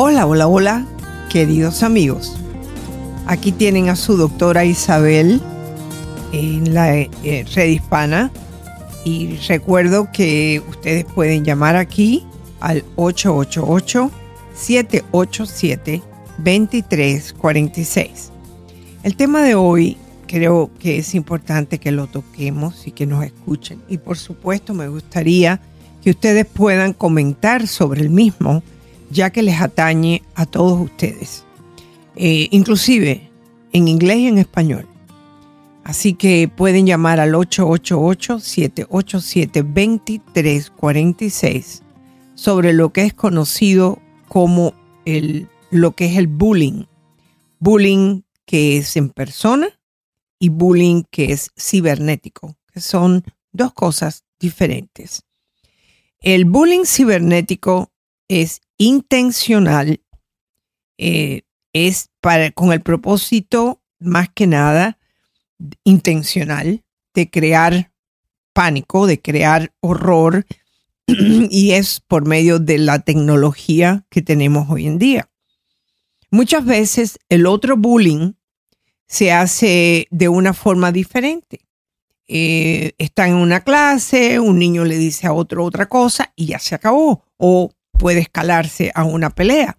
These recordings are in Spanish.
Hola, hola, hola, queridos amigos. Aquí tienen a su doctora Isabel en la eh, red hispana y recuerdo que ustedes pueden llamar aquí al 888-787-2346. El tema de hoy creo que es importante que lo toquemos y que nos escuchen. Y por supuesto me gustaría que ustedes puedan comentar sobre el mismo ya que les atañe a todos ustedes, eh, inclusive en inglés y en español. Así que pueden llamar al 888-787-2346 sobre lo que es conocido como el, lo que es el bullying. Bullying que es en persona y bullying que es cibernético, que son dos cosas diferentes. El bullying cibernético es intencional, eh, es para, con el propósito más que nada intencional de crear pánico, de crear horror, y es por medio de la tecnología que tenemos hoy en día. Muchas veces el otro bullying se hace de una forma diferente. Eh, está en una clase, un niño le dice a otro otra cosa y ya se acabó. O puede escalarse a una pelea.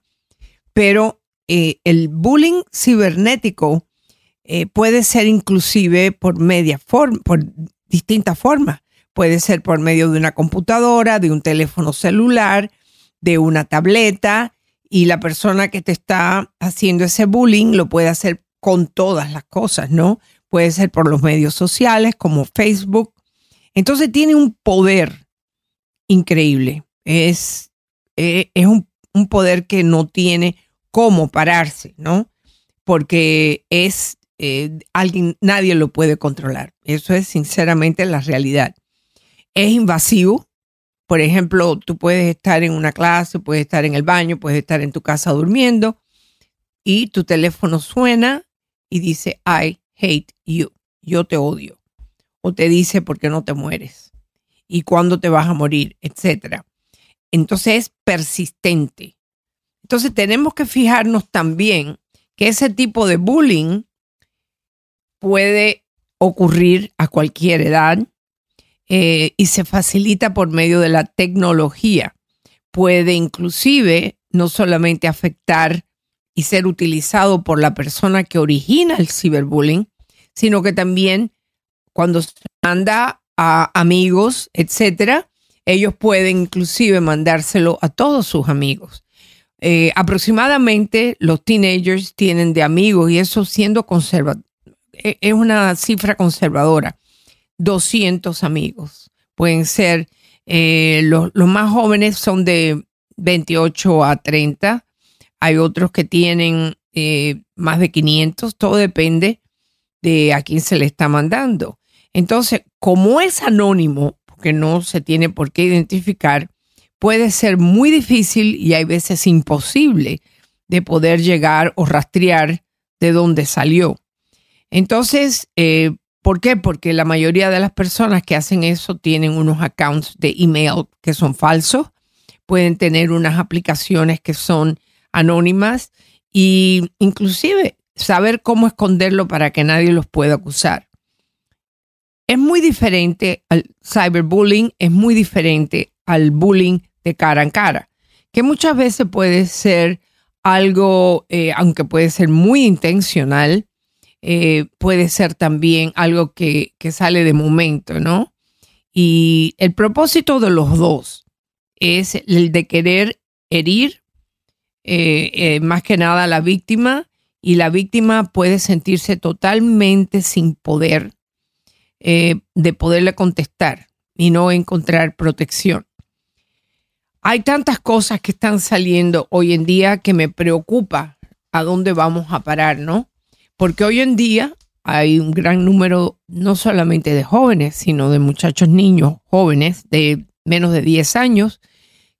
Pero eh, el bullying cibernético eh, puede ser inclusive por media forma, por distintas formas. Puede ser por medio de una computadora, de un teléfono celular, de una tableta, y la persona que te está haciendo ese bullying lo puede hacer con todas las cosas, ¿no? Puede ser por los medios sociales como Facebook. Entonces tiene un poder increíble. Es eh, es un, poder que no tiene cómo pararse, ¿no? Porque es eh, alguien, nadie lo puede controlar. Eso es sinceramente la realidad. Es invasivo. Por ejemplo, tú puedes estar en una clase, puedes estar en el baño, puedes estar en tu casa durmiendo y tu teléfono suena y dice, I hate you, yo te odio. O te dice, ¿por qué no te mueres? ¿Y cuándo te vas a morir? Etcétera entonces es persistente. Entonces tenemos que fijarnos también que ese tipo de bullying puede ocurrir a cualquier edad eh, y se facilita por medio de la tecnología. Puede inclusive no solamente afectar y ser utilizado por la persona que origina el ciberbullying, sino que también cuando se manda a amigos, etcétera, ellos pueden inclusive mandárselo a todos sus amigos. Eh, aproximadamente los teenagers tienen de amigos, y eso siendo conservador, e, es una cifra conservadora, 200 amigos. Pueden ser, eh, los, más jóvenes son de 28 a 30, hay otros que tienen eh, más de 500, todo depende de a quién se le está mandando. Entonces, como es anónimo, que no se tiene por qué identificar, puede ser muy difícil y hay veces imposible de poder llegar o rastrear de dónde salió. Entonces, eh, ¿por qué? Porque la mayoría de las personas que hacen eso tienen unos accounts de email que son falsos, pueden tener unas aplicaciones que son anónimas e inclusive saber cómo esconderlo para que nadie los pueda acusar es muy diferente al cyberbullying, es muy diferente al bullying de cara a cara, que muchas veces puede ser algo, eh, aunque puede ser muy intencional, eh, puede ser también algo que, sale de momento, ¿no? Y el propósito de los dos es el de querer herir eh, más que nada a la víctima y la víctima puede sentirse totalmente sin poder eh, de poderle contestar y no encontrar protección. Hay tantas cosas que están saliendo hoy en día que me preocupa a dónde vamos a parar, ¿no? Porque hoy en día hay un gran número no solamente de jóvenes, sino de muchachos niños jóvenes de menos de 10 años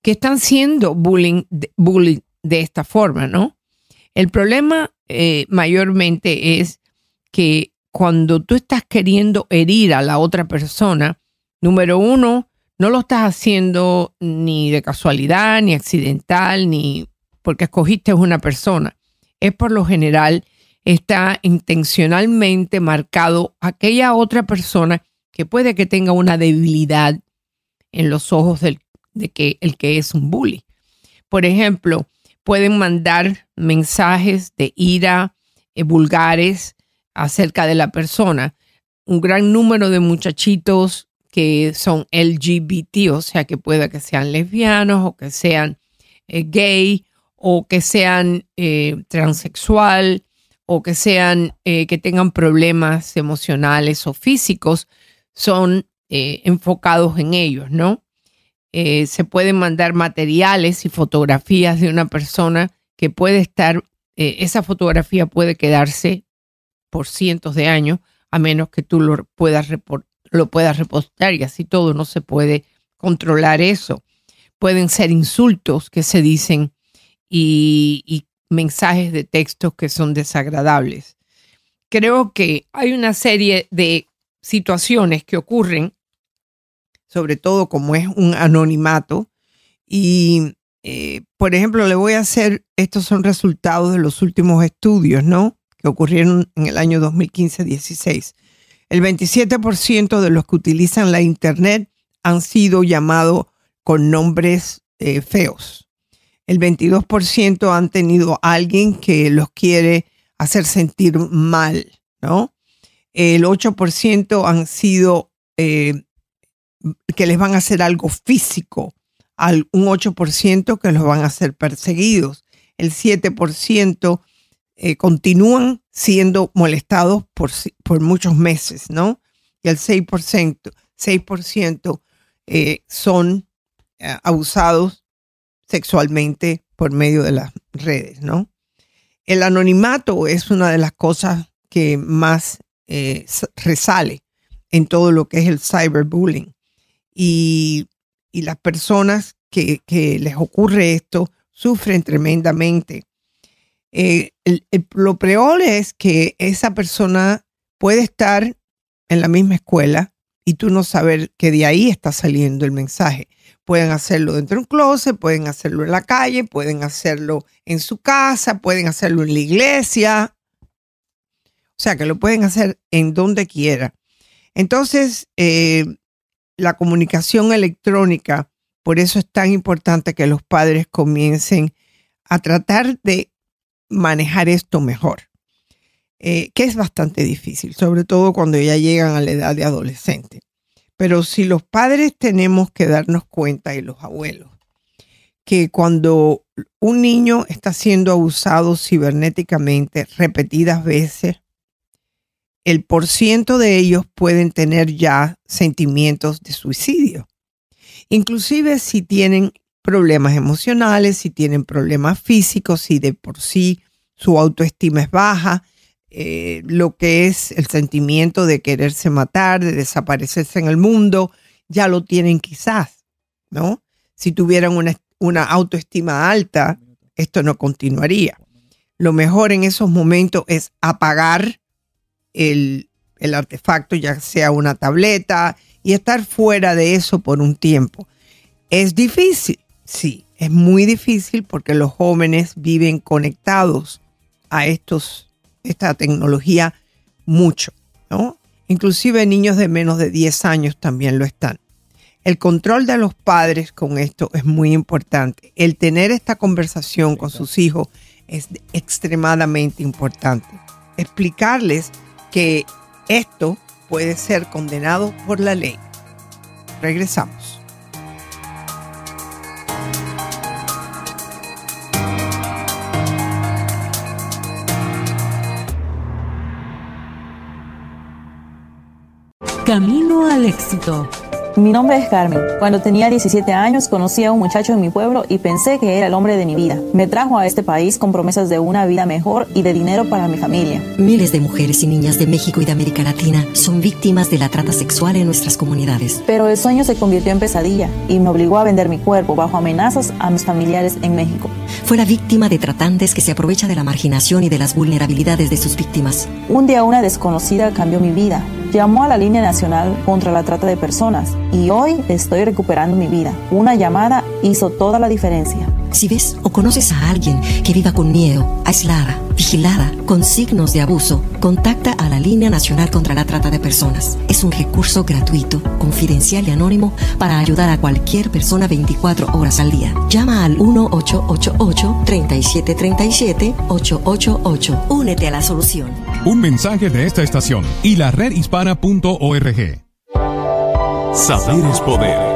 que están siendo bullying, bullying de esta forma, ¿no? El problema eh, mayormente es que cuando tú estás queriendo herir a la otra persona, número uno, no lo estás haciendo ni de casualidad, ni accidental, ni porque escogiste una persona. Es por lo general, está intencionalmente marcado aquella otra persona que puede que tenga una debilidad en los ojos del, de que el que es un bully. Por ejemplo, pueden mandar mensajes de ira eh, vulgares acerca de la persona. Un gran número de muchachitos que son LGBT, o sea, que pueda que sean lesbianos o que sean eh, gay o que sean eh, transexual o que sean que tengan problemas emocionales o físicos, son enfocados en ellos, ¿no? Eh, se pueden mandar materiales y fotografías de una persona que puede estar, eh, esa fotografía puede quedarse por cientos de años, a menos que tú lo puedas, lo puedas repostar y así todo, no se puede controlar eso. Pueden ser insultos que se dicen y, mensajes de textos que son desagradables. Creo que hay una serie de situaciones que ocurren sobre todo como es un anonimato. Y, eh, por ejemplo, le voy a hacer, estos son resultados de los últimos estudios, ¿no? Que ocurrieron en el año 2015-16. El 27% de los que utilizan la Internet han sido llamados con nombres eh, feos. El 22% han tenido a alguien que los quiere hacer sentir mal, ¿no? El 8% han sido eh, que les van a hacer algo físico, un 8% que los van a hacer perseguidos, el 7% eh, continúan siendo molestados por, por, muchos meses, ¿no? Y el 6%, 6% eh, son eh, abusados sexualmente por medio de las redes, ¿no? El anonimato es una de las cosas que más resale en todo lo que es el cyberbullying y, las personas que, les ocurre esto sufren tremendamente. Eh, lo peor es que esa persona puede estar en la misma escuela y tú no saber que de ahí está saliendo el mensaje. Pueden hacerlo dentro de un closet, pueden hacerlo en la calle, pueden hacerlo en su casa, pueden hacerlo en la iglesia. O sea, que lo pueden hacer en donde quiera. Entonces, eh, la comunicación electrónica, por eso es tan importante que los padres comiencen a tratar de manejar esto mejor, eh, que es bastante difícil, sobre todo cuando ya llegan a la edad de adolescente. Pero si los padres tenemos que darnos cuenta y los abuelos, que cuando un niño está siendo abusado cibernéticamente repetidas veces, el por ciento de ellos pueden tener ya sentimientos de suicidio. Inclusive si tienen problemas emocionales, si tienen problemas físicos, si de por sí su autoestima es baja, eh, lo que es el sentimiento de quererse matar, de desaparecerse en el mundo, ya lo tienen quizás, ¿no? Si tuvieran una, una autoestima alta, esto no continuaría. Lo mejor en esos momentos es apagar el, artefacto, ya sea una tableta, y estar fuera de eso por un tiempo. ¿Es difícil? Sí, es muy difícil porque los jóvenes viven conectados a estos, esta tecnología mucho, ¿no? Inclusive niños de menos de 10 años también lo están. El control de los padres con esto es muy importante. El tener esta conversación con sus hijos es extremadamente importante. Explicarles que esto puede ser condenado por la ley. Regresamos. Camino al éxito. Mi nombre es Carmen. Cuando tenía 17 años conocí a un muchacho en mi pueblo y pensé que era el hombre de mi vida. Me trajo a este país con promesas de una vida mejor y de dinero para mi familia. Miles de mujeres y niñas de México y de América Latina son víctimas de la trata sexual en nuestras comunidades. Pero el sueño se convirtió en pesadilla y me obligó a vender mi cuerpo bajo amenazas a mis familiares en México. Fue la víctima de tratantes que se aprovecha de la marginación y de las vulnerabilidades de sus víctimas. Un día una desconocida cambió mi vida llamó a la línea nacional contra la trata de personas y hoy estoy recuperando mi vida. Una llamada hizo toda la diferencia. Si ves o conoces a alguien que viva con miedo, aislada, vigilada, con signos de abuso, contacta a la Línea Nacional contra la Trata de Personas. Es un recurso gratuito, confidencial y anónimo para ayudar a cualquier persona 24 horas al día. Llama al 1-888-3737-888. Únete a la solución. Un mensaje de esta estación y la redhispana.org. Saber es poder.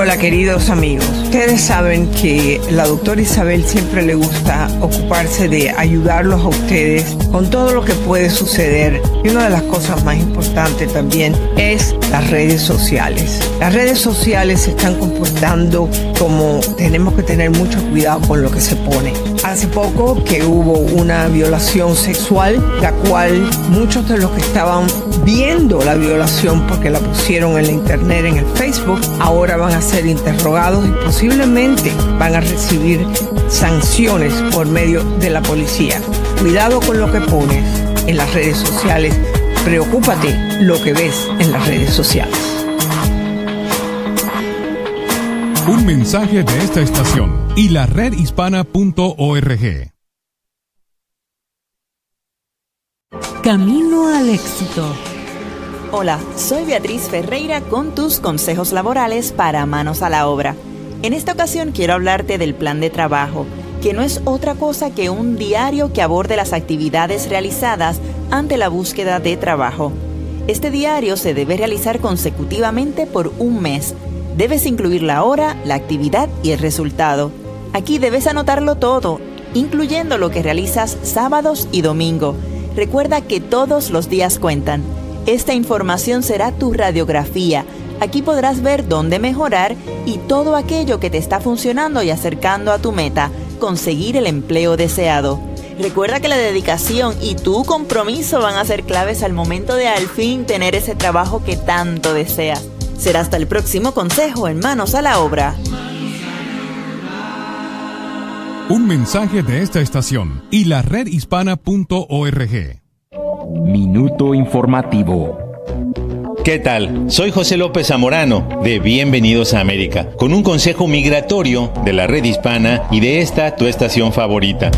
Hola queridos amigos, ustedes saben que la doctora Isabel siempre le gusta ocuparse de ayudarlos a ustedes con todo lo que puede suceder y una de las cosas más importantes también es las redes sociales. Las redes sociales se están comportando como tenemos que tener mucho cuidado con lo que se pone. Hace poco que hubo una violación sexual, la cual muchos de los que estaban viendo la violación porque la pusieron en la internet, en el Facebook, ahora van a ser interrogados y posiblemente van a recibir sanciones por medio de la policía. Cuidado con lo que pones en las redes sociales. Preocúpate lo que ves en las redes sociales. Un mensaje de esta estación y la redhispana.org. Camino al éxito. Hola, soy Beatriz Ferreira con tus consejos laborales para manos a la obra. En esta ocasión quiero hablarte del plan de trabajo, que no es otra cosa que un diario que aborde las actividades realizadas ante la búsqueda de trabajo. Este diario se debe realizar consecutivamente por un mes. Debes incluir la hora, la actividad y el resultado. Aquí debes anotarlo todo, incluyendo lo que realizas sábados y domingo. Recuerda que todos los días cuentan. Esta información será tu radiografía. Aquí podrás ver dónde mejorar y todo aquello que te está funcionando y acercando a tu meta, conseguir el empleo deseado. Recuerda que la dedicación y tu compromiso van a ser claves al momento de al fin tener ese trabajo que tanto deseas. Será hasta el próximo consejo en Manos a la Obra. Un mensaje de esta estación y la redhispana.org. Minuto informativo. ¿Qué tal? Soy José López Zamorano de Bienvenidos a América, con un consejo migratorio de la red hispana y de esta tu estación favorita.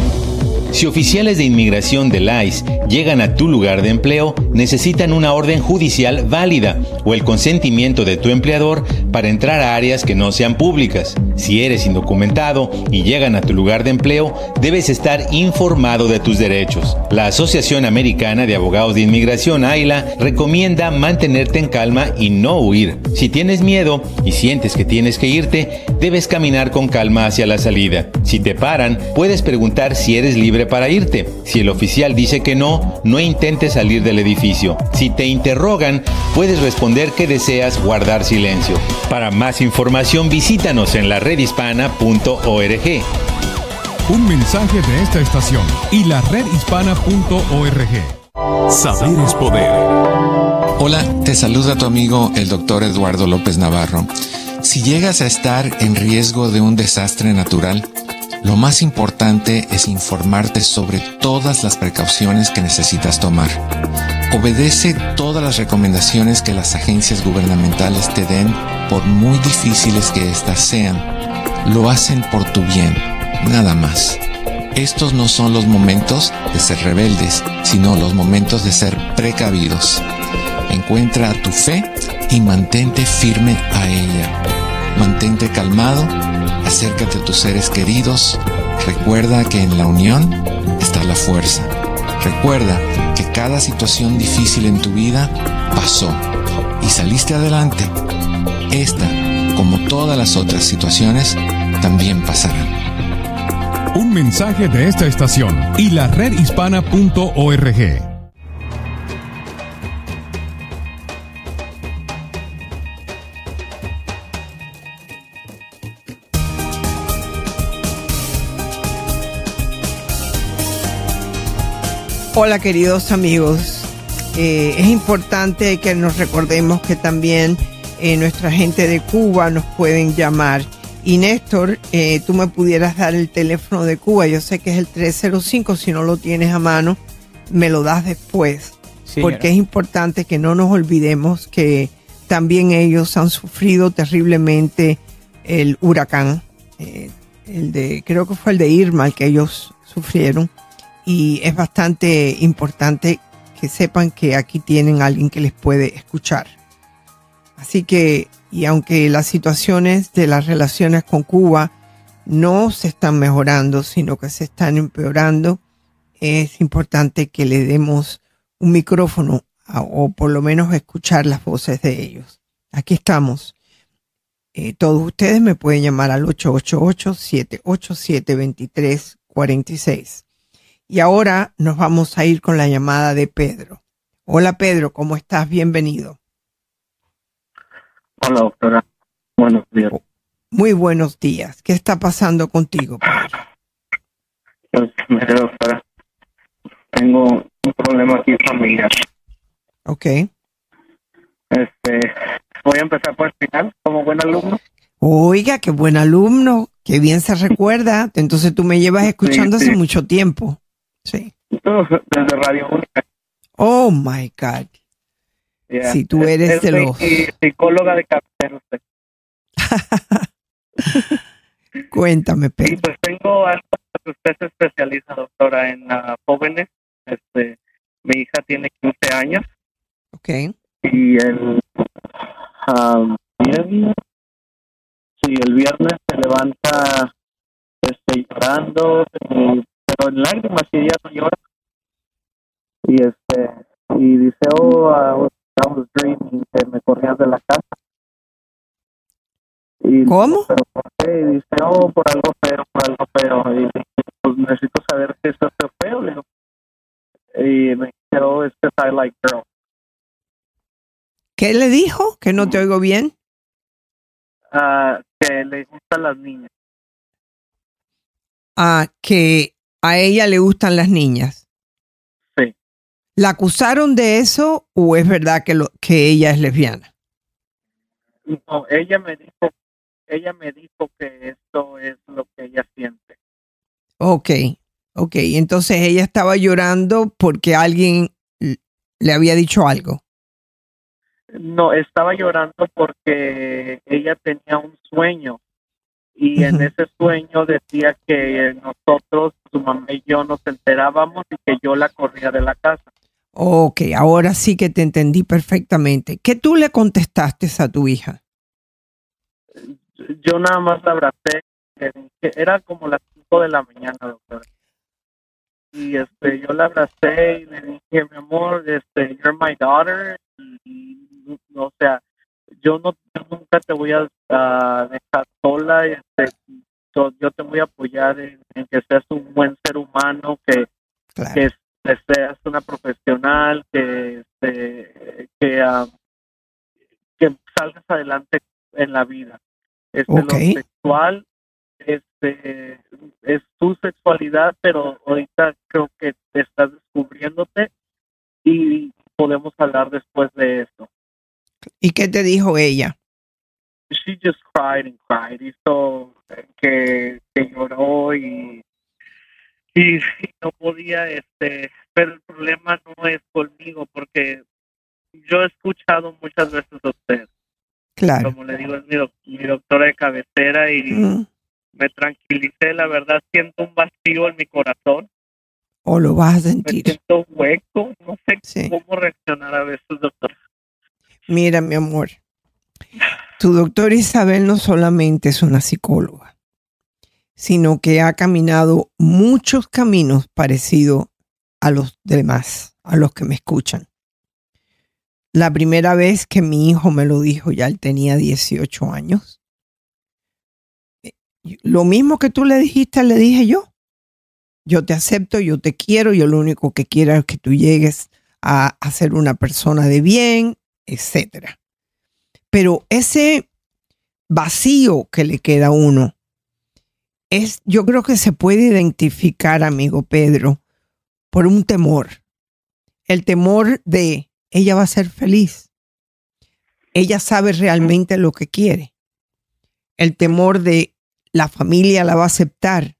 Si oficiales de inmigración del ICE llegan a tu lugar de empleo, necesitan una orden judicial válida o el consentimiento de tu empleador para entrar a áreas que no sean públicas. Si eres indocumentado y llegan a tu lugar de empleo, debes estar informado de tus derechos. La Asociación Americana de Abogados de Inmigración, AILA, recomienda mantenerte en calma y no huir. Si tienes miedo y sientes que tienes que irte, debes caminar con calma hacia la salida. Si te paran, puedes preguntar si eres libre para irte. Si el oficial dice que no, no intentes salir del edificio. Si te interrogan, puedes responder que deseas guardar silencio. Para más información visítanos en la redhispana.org. Un mensaje de esta estación y la redhispana.org. Saber es poder. Hola, te saluda tu amigo el doctor Eduardo López Navarro. Si llegas a estar en riesgo de un desastre natural, lo más importante es informarte sobre todas las precauciones que necesitas tomar. Obedece todas las recomendaciones que las agencias gubernamentales te den, por muy difíciles que éstas sean. Lo hacen por tu bien, nada más. Estos no son los momentos de ser rebeldes, sino los momentos de ser precavidos. Encuentra tu fe y mantente firme a ella. Mantente calmado, acércate a tus seres queridos, recuerda que en la unión está la fuerza. Recuerda que cada situación difícil en tu vida pasó y saliste adelante. Esta, como todas las otras situaciones, también pasarán. Un mensaje de esta estación y la redhispana.org. Hola queridos amigos, eh, es importante que nos recordemos que también eh, nuestra gente de Cuba nos pueden llamar. Y Néstor, eh, tú me pudieras dar el teléfono de Cuba, yo sé que es el 305, si no lo tienes a mano, me lo das después, porque es importante que no nos olvidemos que también ellos han sufrido terriblemente el huracán, el de, creo que fue el de Irma el que ellos sufrieron y es bastante importante que sepan que aquí tienen alguien que les puede escuchar. Así que, y aunque las situaciones de las relaciones con Cuba no se están mejorando, sino que se están empeorando, es importante que le demos un micrófono o por lo menos escuchar las voces de ellos. Aquí estamos. Eh, todos ustedes me pueden llamar al 888-787-2346. Y ahora nos vamos a ir con la llamada de Pedro. Hola Pedro, ¿cómo estás? Bienvenido. Hola doctora, buenos días. Muy buenos días. ¿Qué está pasando contigo, Pedro? Pues mire doctora, tengo un problema aquí familiar. Ok. Este, voy a empezar por el final como buen alumno. Oiga, qué buen alumno, qué bien se recuerda. Entonces tú me llevas escuchando hace mucho tiempo. Sí. Desde Radio Única. Oh my God. Si tú eres de los. psicóloga de cabecera usted. Cuéntame, Pedro. Sí, pues tengo algo usted se especializa, doctora, en uh, jóvenes. Este, mi hija tiene 15 años. Ok. Y el um, viernes, sí, el viernes se levanta este, llorando en lágrimas y ella no llora. Y este, y dice, oh, I was, dreaming, que me corrían de la casa. Y ¿Cómo? Pero ¿por qué? Y dice, oh, por algo feo, por algo feo. Y pues necesito saber qué es eso feo, le digo. Y me dice, oh, es que I like girls. ¿Qué le dijo? Que no te oigo bien. Uh, que le gustan las niñas. Ah, que a ella le gustan las niñas. Sí. ¿La acusaron de eso o es verdad que, lo, que ella es lesbiana? No, ella me dijo, ella me dijo que esto es lo que ella siente. Ok, ok. Entonces ella estaba llorando porque alguien le había dicho algo. No, estaba llorando porque ella tenía un sueño y en ese sueño decía que nosotros, su mamá y yo nos enterábamos y que yo la corría de la casa. Ok, ahora sí que te entendí perfectamente. ¿Qué tú le contestaste a tu hija? Yo nada más la abracé, era como las 5 de la mañana, doctor. Y este, yo la abracé y le dije, mi amor, este, you're my daughter. Y, o sea, yo no nunca te voy a, dejar sola, este, yo, te voy a apoyar en, que seas un buen ser humano, que, que, seas una profesional, que, este, que, que salgas adelante en la vida. Este, Lo sexual este, es tu sexualidad, pero ahorita creo que te estás descubriénte y podemos hablar después de esto. ¿Y qué te dijo ella? She just cried and cried. Hizo que, que lloró y, y, no podía, este, pero el problema no es conmigo porque yo he escuchado muchas veces a usted. Claro. Como le digo, es mi, doctora de cabecera y mm. me tranquilicé. La verdad, siento un vacío en mi corazón. ¿O lo vas a sentir? Me siento hueco. No sé cómo reaccionar a veces, doctor. Mira, mi amor, tu doctora Isabel no solamente es una psicóloga, sino que ha caminado muchos caminos parecidos a los demás, a los que me escuchan. La primera vez que mi hijo me lo dijo, ya él tenía 18 años. Lo mismo que tú le dijiste, le dije yo. Yo te acepto, yo te quiero, yo lo único que quiero es que tú llegues a, a ser una persona de bien, etcétera. Pero ese vacío que le queda a uno es, yo creo que se puede identificar, amigo Pedro, por un temor. El temor de ella va a ser feliz. Ella sabe realmente lo que quiere. El temor de la familia la va a aceptar.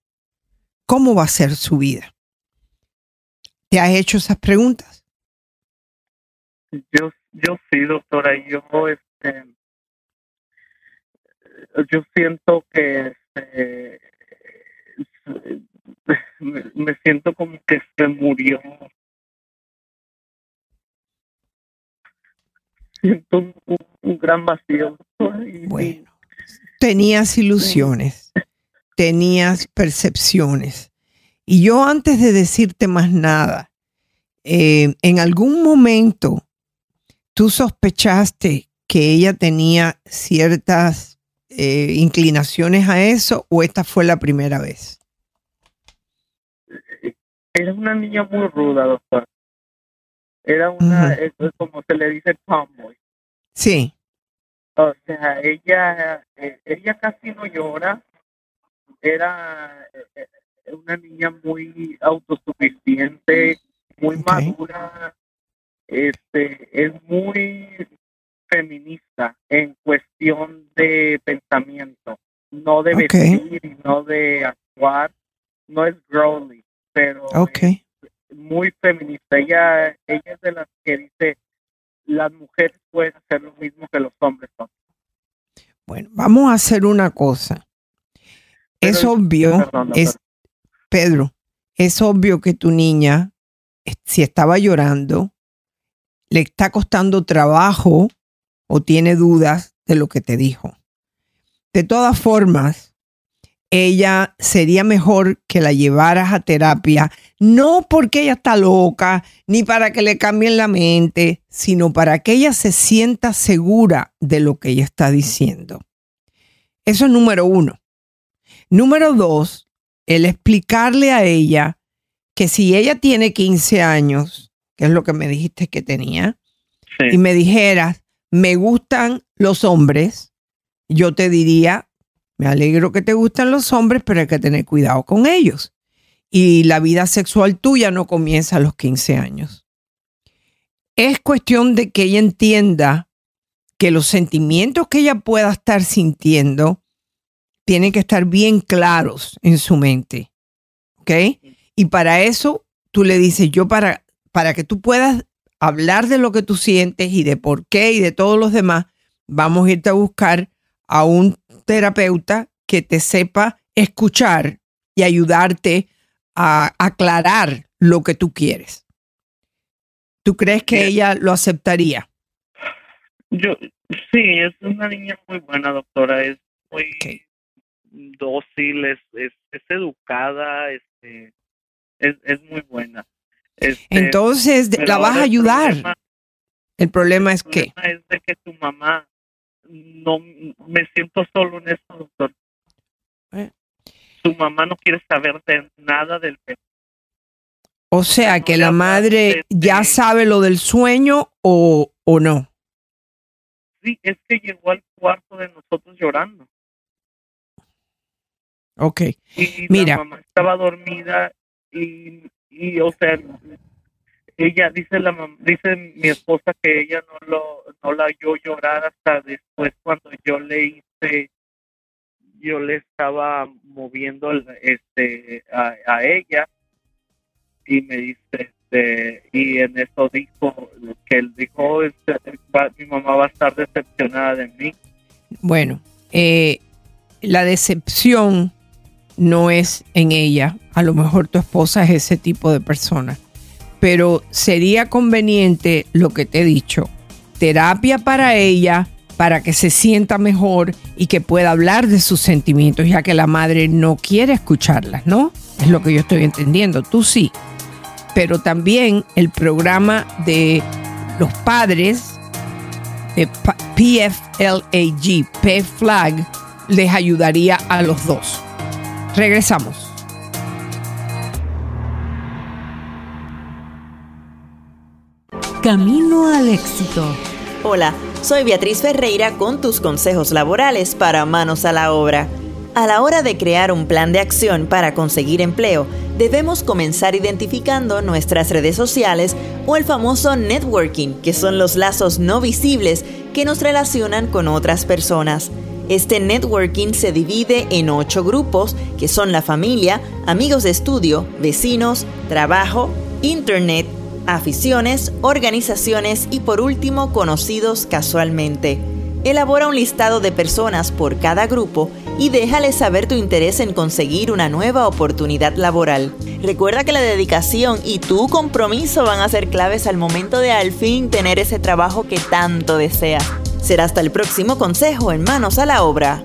¿Cómo va a ser su vida? ¿Te has hecho esas preguntas? Yo, yo sí, doctora. Yo, este, yo siento que este, me, siento como que se murió. Siento un, gran vacío. Bueno, tenías ilusiones, tenías percepciones. Y yo antes de decirte más nada, eh, en algún momento tú sospechaste que ella tenía ciertas eh, inclinaciones a eso o esta fue la primera vez. Era una niña muy ruda, doctor. Era una, es como se le dice tomboy. Sí, O sea, ella, eh, ella casi no llora. Era eh, eh, una niña muy autosuficiente, muy madura. Este, es muy feminista en cuestión de pensamiento, no de vestir y no de actuar. No es girly, pero ok. muy feminista. Ella, ella es de las que dice las mujeres pueden hacer lo mismo que los hombres son. Bueno, vamos a hacer una cosa. es obvio, perdón, es, Pedro, es obvio que tu niña, eh, si estaba llorando, le está costando trabajo o tiene dudas de lo que te dijo. De todas formas, ella sería mejor que la llevaras a terapia, no porque ella está loca, ni para que le cambien la mente, sino para que ella se sienta segura de lo que ella está diciendo. Eso es número uno. Número dos, el explicarle a ella que si ella tiene 15 años, que es lo que me dijiste que tenía, y me dijeras, me gustan los hombres, yo te diría, me alegro que te gustan los hombres, pero hay que tener cuidado con ellos. Y la vida sexual tuya no comienza a los 15 años. Es cuestión de que ella entienda que los sentimientos que ella pueda estar sintiendo tienen que estar bien claros en su mente. ¿Ok? Y para eso tú le dices, yo para, para que tú puedas hablar de lo que tú sientes y de por qué y de todos los demás, vamos a irte a buscar a un terapeuta que te sepa escuchar y ayudarte a aclarar lo que tú quieres. ¿Tú crees que ella lo aceptaría? Yo, sí, es una niña muy buena, doctora. Es muy dócil, es, es, es educada, este, es, es muy buena. Este, Entonces, la vas a el ayudar. problema- El problema es el que problema es de que tu mamá no me siento solo en esto, doctor. Eh. Su mamá no quiere saber de nada del tema. O sea, que la madre ya sabe lo del sueño o, o no. Sí, es que llegó al cuarto de nosotros llorando. Ok. y Mira. la mamá estaba dormida y, y o sea ella dice la dice mi esposa que ella no lo no la oyó llorar hasta después cuando yo le hice yo le estaba moviendo este a, ella y me dice este y en eso dijo que él dijo este, mi mamá va a estar decepcionada de mí. Bueno, eh, la decepción no es en ella. A lo mejor tu esposa es ese tipo de persona. Pero sería conveniente lo que te he dicho. Terapia para ella, para que se sienta mejor y que pueda hablar de sus sentimientos, ya que la madre no quiere escucharlas, ¿no? Es lo que yo estoy entendiendo. Tú sí. Pero también el programa de los padres de PFLAG, PFLAG, les ayudaría a los dos. Regresamos. Camino al éxito. Hola, soy Beatriz Ferreira con tus consejos laborales para manos a la obra. A la hora de crear un plan de acción para conseguir empleo, debemos comenzar identificando nuestras redes sociales o el famoso networking, que son los lazos no visibles que nos relacionan con otras personas. Este networking se divide en ocho grupos, que son la familia, amigos de estudio, vecinos, trabajo, internet, aficiones, organizaciones y por último conocidos casualmente. Elabora un listado de personas por cada grupo y déjale saber tu interés en conseguir una nueva oportunidad laboral. Recuerda que la dedicación y tu compromiso van a ser claves al momento de al fin tener ese trabajo que tanto deseas. Será hasta el próximo consejo en Manos a la Obra.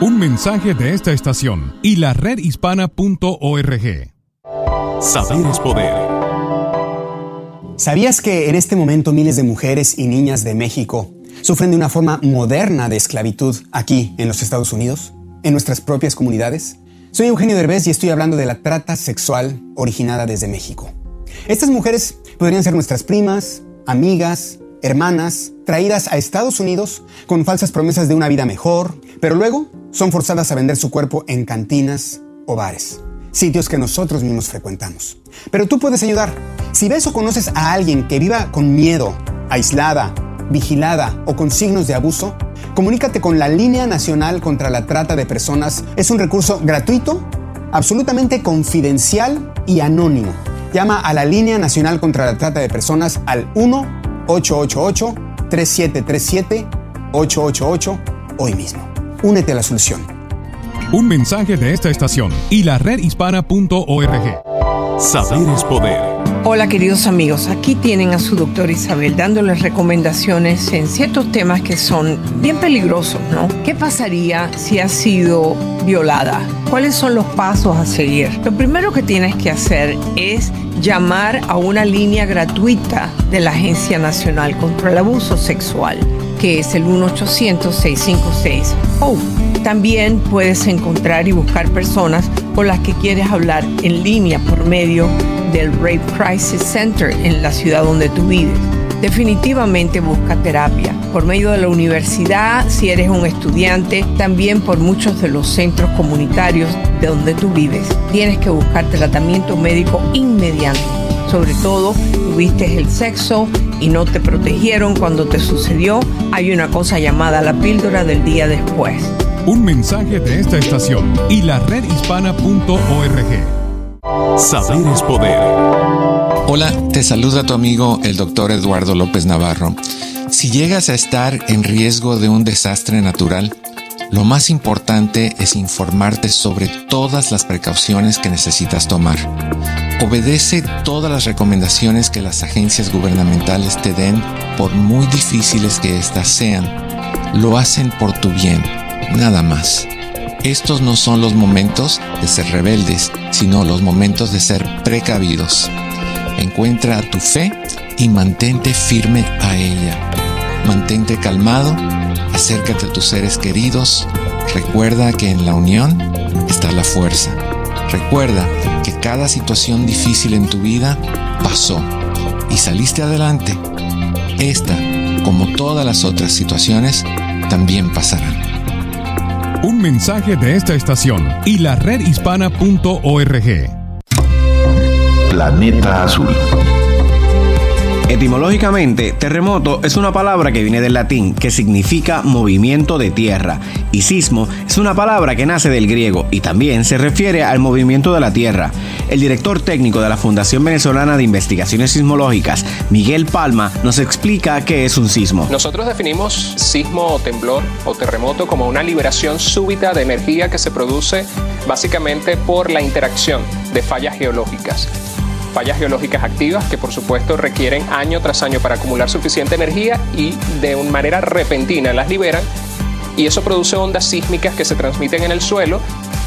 Un mensaje de esta estación y la redhispana.org. Saber es poder. ¿Sabías que en este momento miles de mujeres y niñas de México sufren de una forma moderna de esclavitud aquí en los Estados Unidos, en nuestras propias comunidades? Soy Eugenio Derbez y estoy hablando de la trata sexual originada desde México. Estas mujeres podrían ser nuestras primas, amigas, hermanas, traídas a Estados Unidos con falsas promesas de una vida mejor, pero luego son forzadas a vender su cuerpo en cantinas o bares, sitios que nosotros mismos frecuentamos. Pero tú puedes ayudar. Si ves o conoces a alguien que viva con miedo, aislada, vigilada o con signos de abuso, comunícate con la Línea Nacional contra la Trata de Personas. Es un recurso gratuito, absolutamente confidencial y anónimo. Llama a la Línea Nacional contra la Trata de Personas al 1-888-3737-888 hoy mismo. Únete a la solución. Un mensaje de esta estación y la redhispana.org. Saber es poder. Hola queridos amigos, aquí tienen a su doctor Isabel dándoles recomendaciones en ciertos temas que son bien peligrosos, ¿no? ¿Qué pasaría si has sido violada? ¿Cuáles son los pasos a seguir? Lo primero que tienes que hacer es llamar a una línea gratuita de la Agencia Nacional contra el Abuso Sexual, que es el 1-800-656-HOPE. También puedes encontrar y buscar personas con las que quieres hablar en línea por medio del Rape Crisis Center en la ciudad donde tú vives. Definitivamente busca terapia por medio de la universidad, si eres un estudiante, también por muchos de los centros comunitarios de donde tú vives. Tienes que buscar tratamiento médico inmediato. Sobre todo, tuviste el sexo y no te protegieron cuando te sucedió, hay una cosa llamada la píldora del día después. Un mensaje de esta estación y la redhispana.org. Saber es poder. Hola, te saluda tu amigo el doctor Eduardo López Navarro. Si llegas a estar en riesgo de un desastre natural, lo más importante es informarte sobre todas las precauciones que necesitas tomar. Obedece todas las recomendaciones que las agencias gubernamentales te den, por muy difíciles que éstas sean. Lo hacen por tu bien, nada más. Estos no son los momentos de ser rebeldes, sino los momentos de ser precavidos. Encuentra tu fe y mantente firme a ella. Mantente calmado, acércate a tus seres queridos. Recuerda que en la unión está la fuerza. Recuerda que cada situación difícil en tu vida pasó y saliste adelante. Esta, como todas las otras situaciones, también pasarán. Un mensaje de esta estación y la redhispana.org. Planeta Azul. Etimológicamente, terremoto es una palabra que viene del latín que significa movimiento de tierra y sismo es una palabra que nace del griego y también se refiere al movimiento de la tierra. El director técnico de la Fundación Venezolana de Investigaciones Sismológicas, Miguel Palma, nos explica qué es un sismo. Nosotros definimos sismo o temblor o terremoto como una liberación súbita de energía que se produce básicamente por la interacción de fallas geológicas fallas geológicas activas que por supuesto requieren año tras año para acumular suficiente energía y de una manera repentina las liberan y eso produce ondas sísmicas que se transmiten en el suelo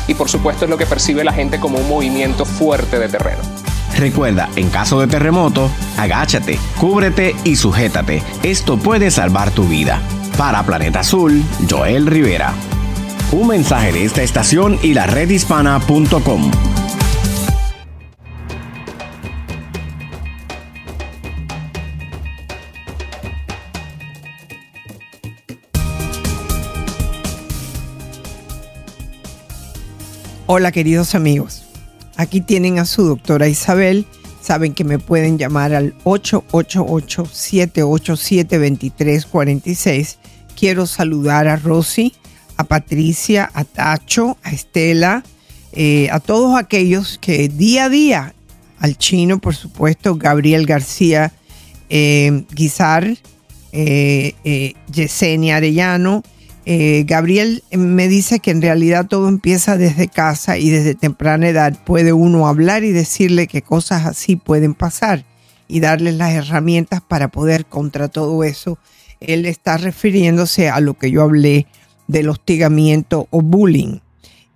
y por supuesto es lo que percibe la gente como un movimiento fuerte de terreno. Recuerda, en caso de terremoto, agáchate, cúbrete y sujétate. Esto puede salvar tu vida. Para Planeta Azul, Joel Rivera. Un mensaje de esta estación y la redhispana.com. Hola queridos amigos, aquí tienen a su doctora Isabel. Saben que me pueden llamar al 888-787-2346. Quiero saludar a Rosy, a Patricia, a Tacho, a Estela, eh, a todos aquellos que día a día, al chino por supuesto, Gabriel García eh, Guizar, eh, eh, Yesenia Arellano, eh, Gabriel me dice que en realidad todo empieza desde casa y desde temprana edad puede uno hablar y decirle que cosas así pueden pasar y darles las herramientas para poder contra todo eso. Él está refiriéndose a lo que yo hablé del hostigamiento o bullying.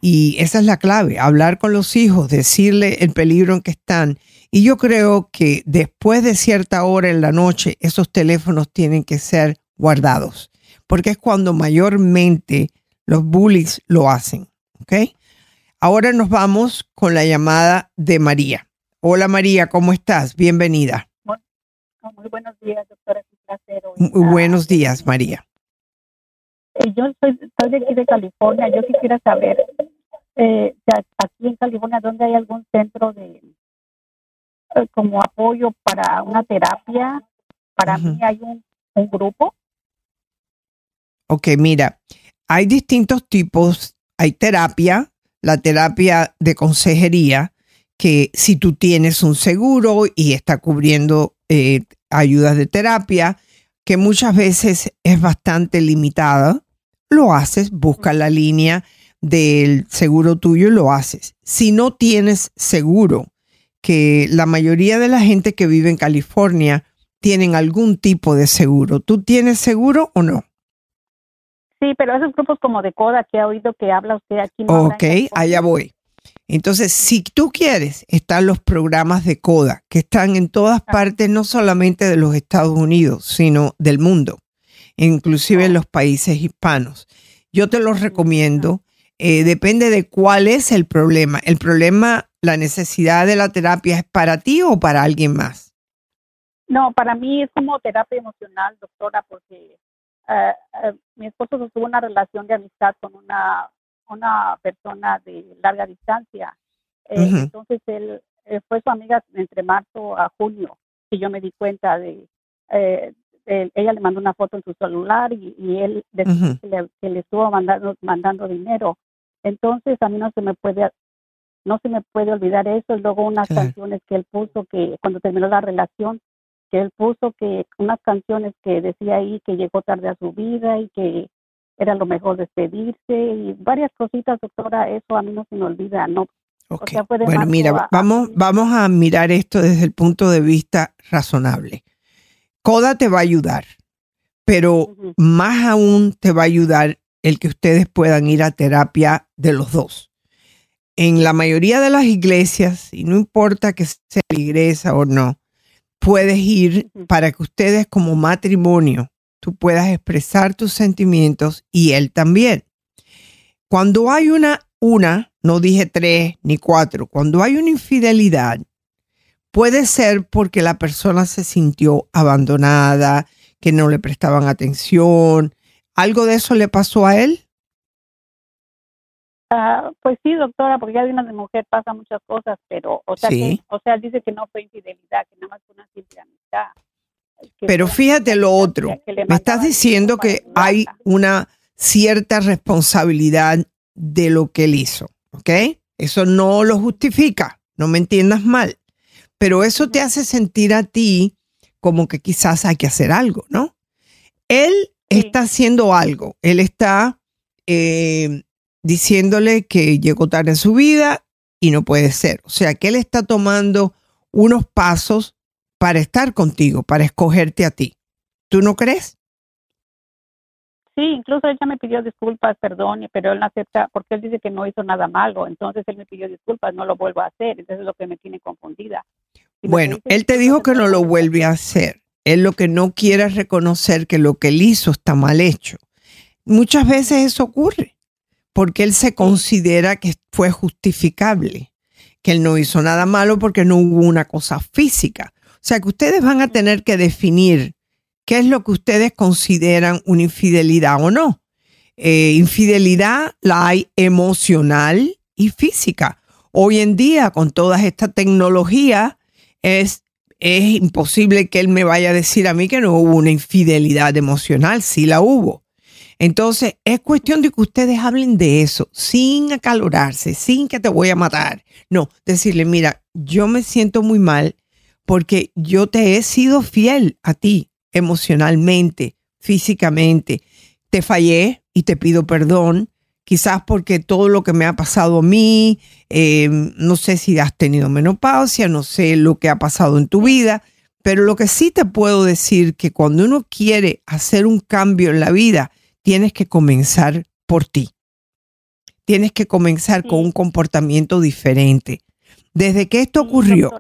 Y esa es la clave, hablar con los hijos, decirle el peligro en que están. Y yo creo que después de cierta hora en la noche, esos teléfonos tienen que ser guardados porque es cuando mayormente los bullies lo hacen. ¿Ok? Ahora nos vamos con la llamada de María. Hola María, ¿cómo estás? Bienvenida. Muy buenos días, doctora. Muy buenos días, María. Eh, yo soy, de aquí de California. Yo quisiera saber, eh, aquí en California, ¿dónde hay algún centro de eh, como apoyo para una terapia? Para mí hay un, un grupo Ok, mira, hay distintos tipos. Hay terapia, la terapia de consejería, que si tú tienes un seguro y está cubriendo eh, ayudas de terapia, que muchas veces es bastante limitada, lo haces, busca la línea del seguro tuyo y lo haces. Si no tienes seguro, que la mayoría de la gente que vive en California tienen algún tipo de seguro. ¿Tú tienes seguro o no? Sí, pero esos grupos como de CODA que ha oído que habla usted aquí. No ok, allá voy. Entonces, si tú quieres, están los programas de CODA, que están en todas partes, no solamente de los Estados Unidos, sino del mundo, inclusive en los países hispanos. Yo te los recomiendo. Eh, depende de cuál es el problema. ¿El problema, la necesidad de la terapia es para ti o para alguien más? No, para mí es como terapia emocional, doctora, porque eh, eh, mi esposo tuvo una relación de amistad con una, una persona de larga distancia. Eh, entonces él fue su amiga entre marzo a junio y yo me di cuenta de, ella le mandó una foto en su celular y, él que, le, estuvo mandando, mandando dinero. Entonces a mí no se me puede no se me puede olvidar eso. Y luego unas canciones que él puso que cuando terminó la relación que él puso que unas canciones que decía ahí que llegó tarde a su vida y que era lo mejor despedirse y varias cositas, doctora, eso a mí no se me olvida, no. bueno, mira, vamos, vamos a mirar esto desde el punto de vista razonable. Coda te va a ayudar, pero más aún te va a ayudar el que ustedes puedan ir a terapia de los dos. En la mayoría de las iglesias, y no importa que sea iglesia o no, puedes ir para que ustedes como matrimonio, tú puedas expresar tus sentimientos y él también. Cuando hay una, una, no dije tres ni cuatro, cuando hay una infidelidad, puede ser porque la persona se sintió abandonada, que no le prestaban atención. ¿Algo de eso le pasó a él? Ah, pues sí, doctora, porque ya de una mujer pasa muchas cosas, pero, o sea, o sea, dice que no fue infidelidad, que nada más fue una simple amistad. Pero fíjate lo otro, me estás diciendo que hay una cierta responsabilidad de lo que él hizo, ¿ok? Eso no lo justifica, no me entiendas mal, pero eso te hace sentir a ti como que quizás hay que hacer algo, ¿no? Él está haciendo algo, él está eh, diciéndole que llegó tarde en su vida y no puede ser. O sea, que él está tomando unos pasos para estar contigo, para escogerte a ti. ¿Tú no crees? Sí, incluso ella me pidió disculpas, perdón, pero él no acepta porque él dice que no hizo nada malo. Entonces él me pidió disculpas, no lo vuelvo a hacer. Entonces es lo que me tiene confundida. bueno, él te dijo que no lo vuelve a hacer. Él lo que no quiere es reconocer que lo que él hizo está mal hecho. Muchas veces eso ocurre porque él se considera que fue justificable, que él no hizo nada malo porque no hubo una cosa física. O sea que ustedes van a tener que definir qué es lo que ustedes consideran una infidelidad o no. Eh, infidelidad la hay emocional y física. Hoy en día, con toda esta tecnología, es, es imposible que él me vaya a decir a mí que no hubo una infidelidad emocional, sí la hubo. Entonces, es cuestión de que ustedes hablen de eso sin acalorarse, sin que te voy a matar. No, decirle, mira, yo me siento muy mal porque yo te he sido fiel a ti emocionalmente, físicamente. Te fallé y te pido perdón, quizás porque todo lo que me ha pasado a mí, eh, no sé si has tenido menopausia, no sé lo que ha pasado en tu vida, pero lo que sí te puedo decir que cuando uno quiere hacer un cambio en la vida, tienes que comenzar por ti. Tienes que comenzar con un comportamiento diferente. Desde que esto ocurrió,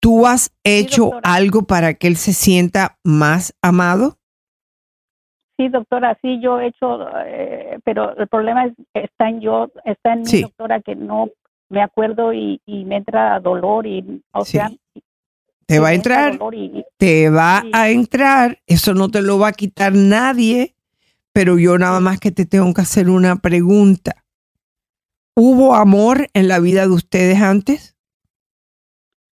¿tú has hecho algo para que él se sienta más amado? Sí, doctora, sí, yo he hecho, eh, pero el problema es, está en yo, está en mi doctora, que no me acuerdo y, me entra dolor y, o sea, te va a entrar, te va a entrar, eso no te lo va a quitar nadie, pero yo nada más que te tengo que hacer una pregunta. ¿Hubo amor en la vida de ustedes antes?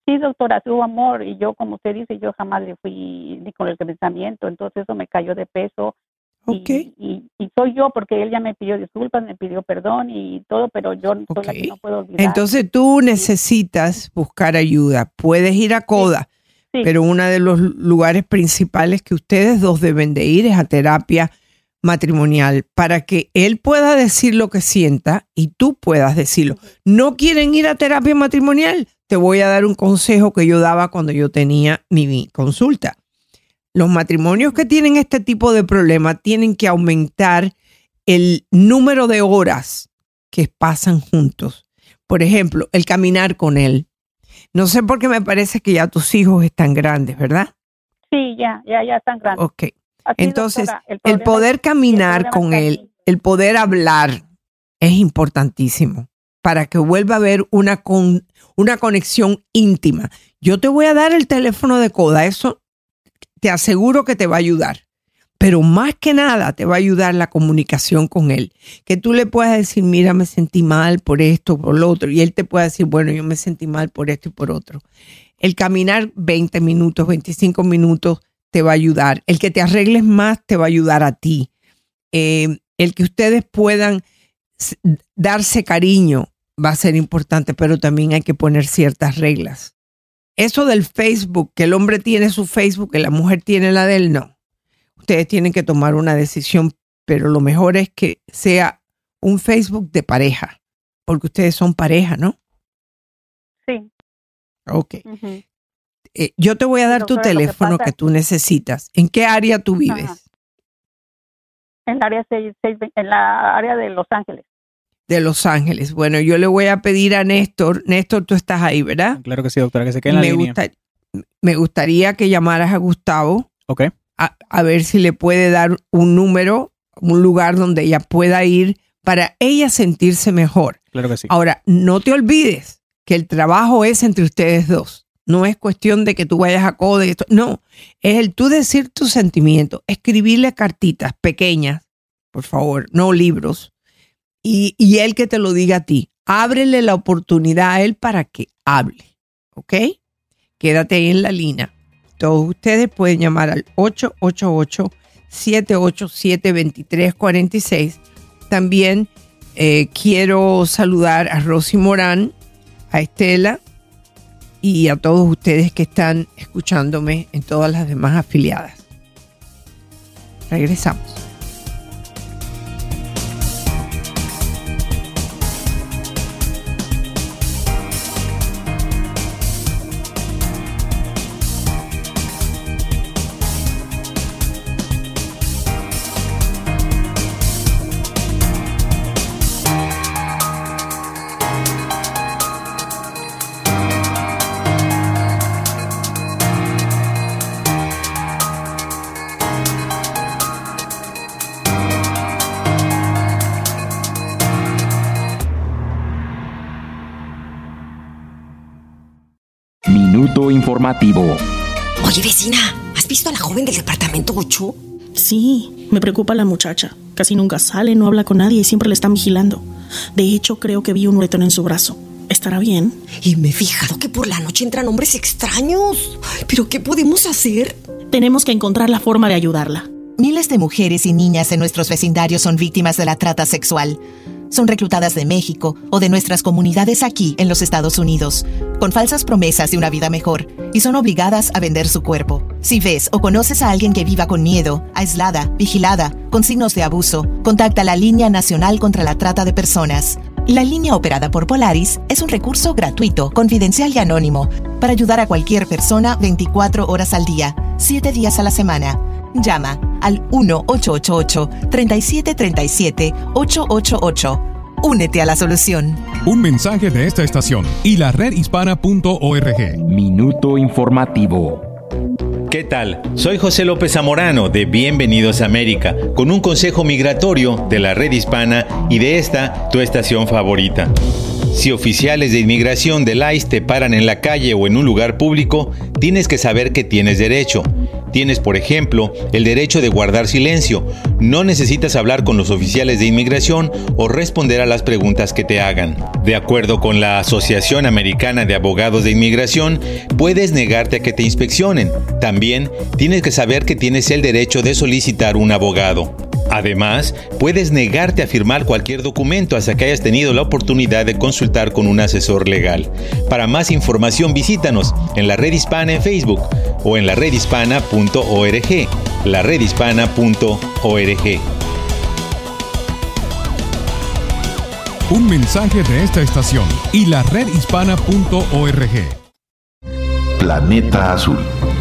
Sí, doctora, hubo amor y yo, como usted dice, yo jamás le fui ni con el pensamiento, entonces eso me cayó de peso. Okay. Y, soy yo porque él ya me pidió disculpas, me pidió perdón y todo, pero yo no puedo olvidar. Entonces tú necesitas buscar ayuda. Puedes ir a CODA, pero uno de los lugares principales que ustedes dos deben de ir es a terapia matrimonial para que él pueda decir lo que sienta y tú puedas decirlo. ¿No quieren ir a terapia matrimonial? Te voy a dar un consejo que yo daba cuando yo tenía mi consulta. Los matrimonios que tienen este tipo de problema tienen que aumentar el número de horas que pasan juntos. Por ejemplo, el caminar con él. No sé por qué me parece que ya tus hijos están grandes, ¿verdad? Sí, ya, ya, ya están grandes. Ok. Entonces, el, poder caminar con él, el poder hablar, es importantísimo para que vuelva a haber una, con, una conexión íntima. Yo te voy a dar el teléfono de Coda, eso te aseguro que te va a ayudar. Pero más que nada te va a ayudar la comunicación con él. Que tú le puedas decir, mira, me sentí mal por esto, por lo otro. Y él te pueda decir, bueno, yo me sentí mal por esto y por otro. El caminar 20 minutos, 25 minutos te va a ayudar. El que te arregles más te va a ayudar a ti. Eh, el que ustedes puedan darse cariño va a ser importante, pero también hay que poner ciertas reglas. Eso del Facebook, que el hombre tiene su Facebook, que la mujer tiene la de él, no. Ustedes tienen que tomar una decisión, pero lo mejor es que sea un Facebook de pareja, porque ustedes son pareja, ¿no? Sí. Ok. Eh, yo te voy a dar tu teléfono que, tú necesitas. ¿En qué área tú vives? En, la área en la área de Los Ángeles. De Los Ángeles. Bueno, yo le voy a pedir a Néstor. Néstor, tú estás ahí, ¿verdad? Claro que sí, doctora, que se quede en la me línea. me gustaría que llamaras a Gustavo. Ok. A, a ver si le puede dar un número, un lugar donde ella pueda ir para ella sentirse mejor. Claro que sí. Ahora, no te olvides que el trabajo es entre ustedes dos. No es cuestión de que tú vayas a code. No, es el tú decir tus sentimientos, escribirle cartitas pequeñas, por favor, no libros, y, y él que te lo diga a ti. Ábrele la oportunidad a él para que hable, ¿ok? Quédate ahí en la línea. Todos ustedes pueden llamar al 888-787-2346. También eh, quiero saludar a Rosy Morán, a Estela, y a todos ustedes que están escuchándome en todas las demás afiliadas. Regresamos. Informativo. Oye, vecina, ¿has visto a la joven del departamento 8? Sí, me preocupa la muchacha. Casi nunca sale, no habla con nadie y siempre le están vigilando. De hecho, creo que vi un uretón en su brazo. ¿Estará bien? Y me he fijado que por la noche entran hombres extraños. ¿Pero qué podemos hacer? Tenemos que encontrar la forma de ayudarla. Miles de mujeres y niñas en nuestros vecindarios son víctimas de la trata sexual. Son reclutadas de México o de nuestras comunidades aquí en los Estados Unidos, con falsas promesas de una vida mejor, y son obligadas a vender su cuerpo. Si ves o conoces a alguien que viva con miedo, aislada, vigilada, con signos de abuso, contacta la Línea Nacional contra la Trata de Personas. La línea operada por Polaris es un recurso gratuito, confidencial y anónimo para ayudar a cualquier persona 24 horas al día, 7 días a la semana. Llama al 1-888-3737-888. Únete a la solución. Un mensaje de esta estación y la redhispana.org. Minuto informativo. ¿Qué tal? Soy José López Zamorano de Bienvenidos a América, con un consejo migratorio de la red hispana y de esta, tu estación favorita. Si oficiales de inmigración del ICE te paran en la calle o en un lugar público, tienes que saber que tienes derecho. Tienes, por ejemplo, el derecho de guardar silencio. No necesitas hablar con los oficiales de inmigración o responder a las preguntas que te hagan. De acuerdo con la Asociación Americana de Abogados de Inmigración, puedes negarte a que te inspeccionen. También tienes que saber que tienes el derecho de solicitar un abogado. Además, puedes negarte a firmar cualquier documento hasta que hayas tenido la oportunidad de consultar con un asesor legal. Para más información visítanos en la red hispana en Facebook o en la redhispana.org. La redhispana.org. Un mensaje de esta estación y la redhispana.org. Planeta Azul.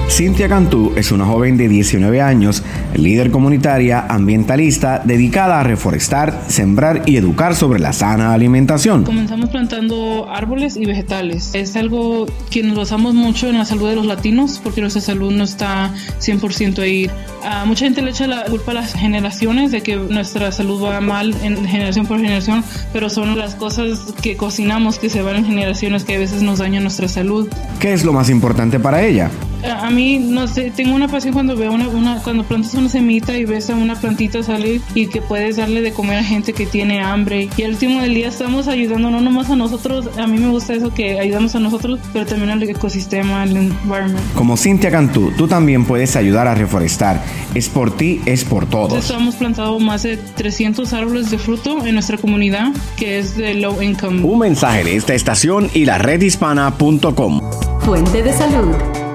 Cintia Cantú es una joven de 19 años, líder comunitaria ambientalista dedicada a reforestar, sembrar y educar sobre la sana alimentación. Comenzamos plantando árboles y vegetales. Es algo que nos basamos mucho en la salud de los latinos porque nuestra salud no está 100% ahí. A mucha gente le echa la culpa a las generaciones de que nuestra salud va mal en generación por generación, pero son las cosas que cocinamos que se van en generaciones que a veces nos dañan nuestra salud. ¿Qué es lo más importante para ella? A mí, no sé, tengo una pasión cuando veo una, una, cuando plantas una semita y ves a una plantita salir y que puedes darle de comer a gente que tiene hambre. Y al último del día estamos ayudando no nomás a nosotros, a mí me gusta eso que ayudamos a nosotros, pero también al ecosistema, al environment. Como Cintia Cantú, tú también puedes ayudar a reforestar. Es por ti, es por todos. Entonces, hemos plantado más de 300 árboles de fruto en nuestra comunidad, que es de low income. Un mensaje de esta estación y la redhispana.com. Fuente de salud.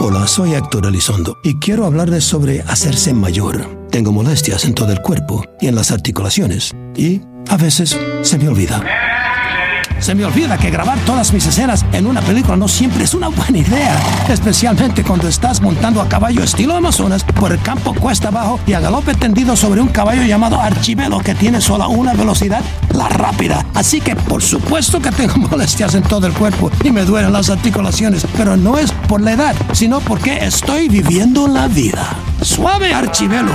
Hola, soy Héctor Elizondo y quiero hablarles sobre hacerse mayor. Tengo molestias en todo el cuerpo y en las articulaciones y a veces se me olvida. Se me olvida que grabar todas mis escenas en una película no siempre es una buena idea, especialmente cuando estás montando a caballo estilo Amazonas por el campo cuesta abajo y a galope tendido sobre un caballo llamado Archivelo que tiene solo una velocidad, la rápida. Así que por supuesto que tengo molestias en todo el cuerpo y me duelen las articulaciones, pero no es por la edad, sino porque estoy viviendo la vida. Suave Archivelo.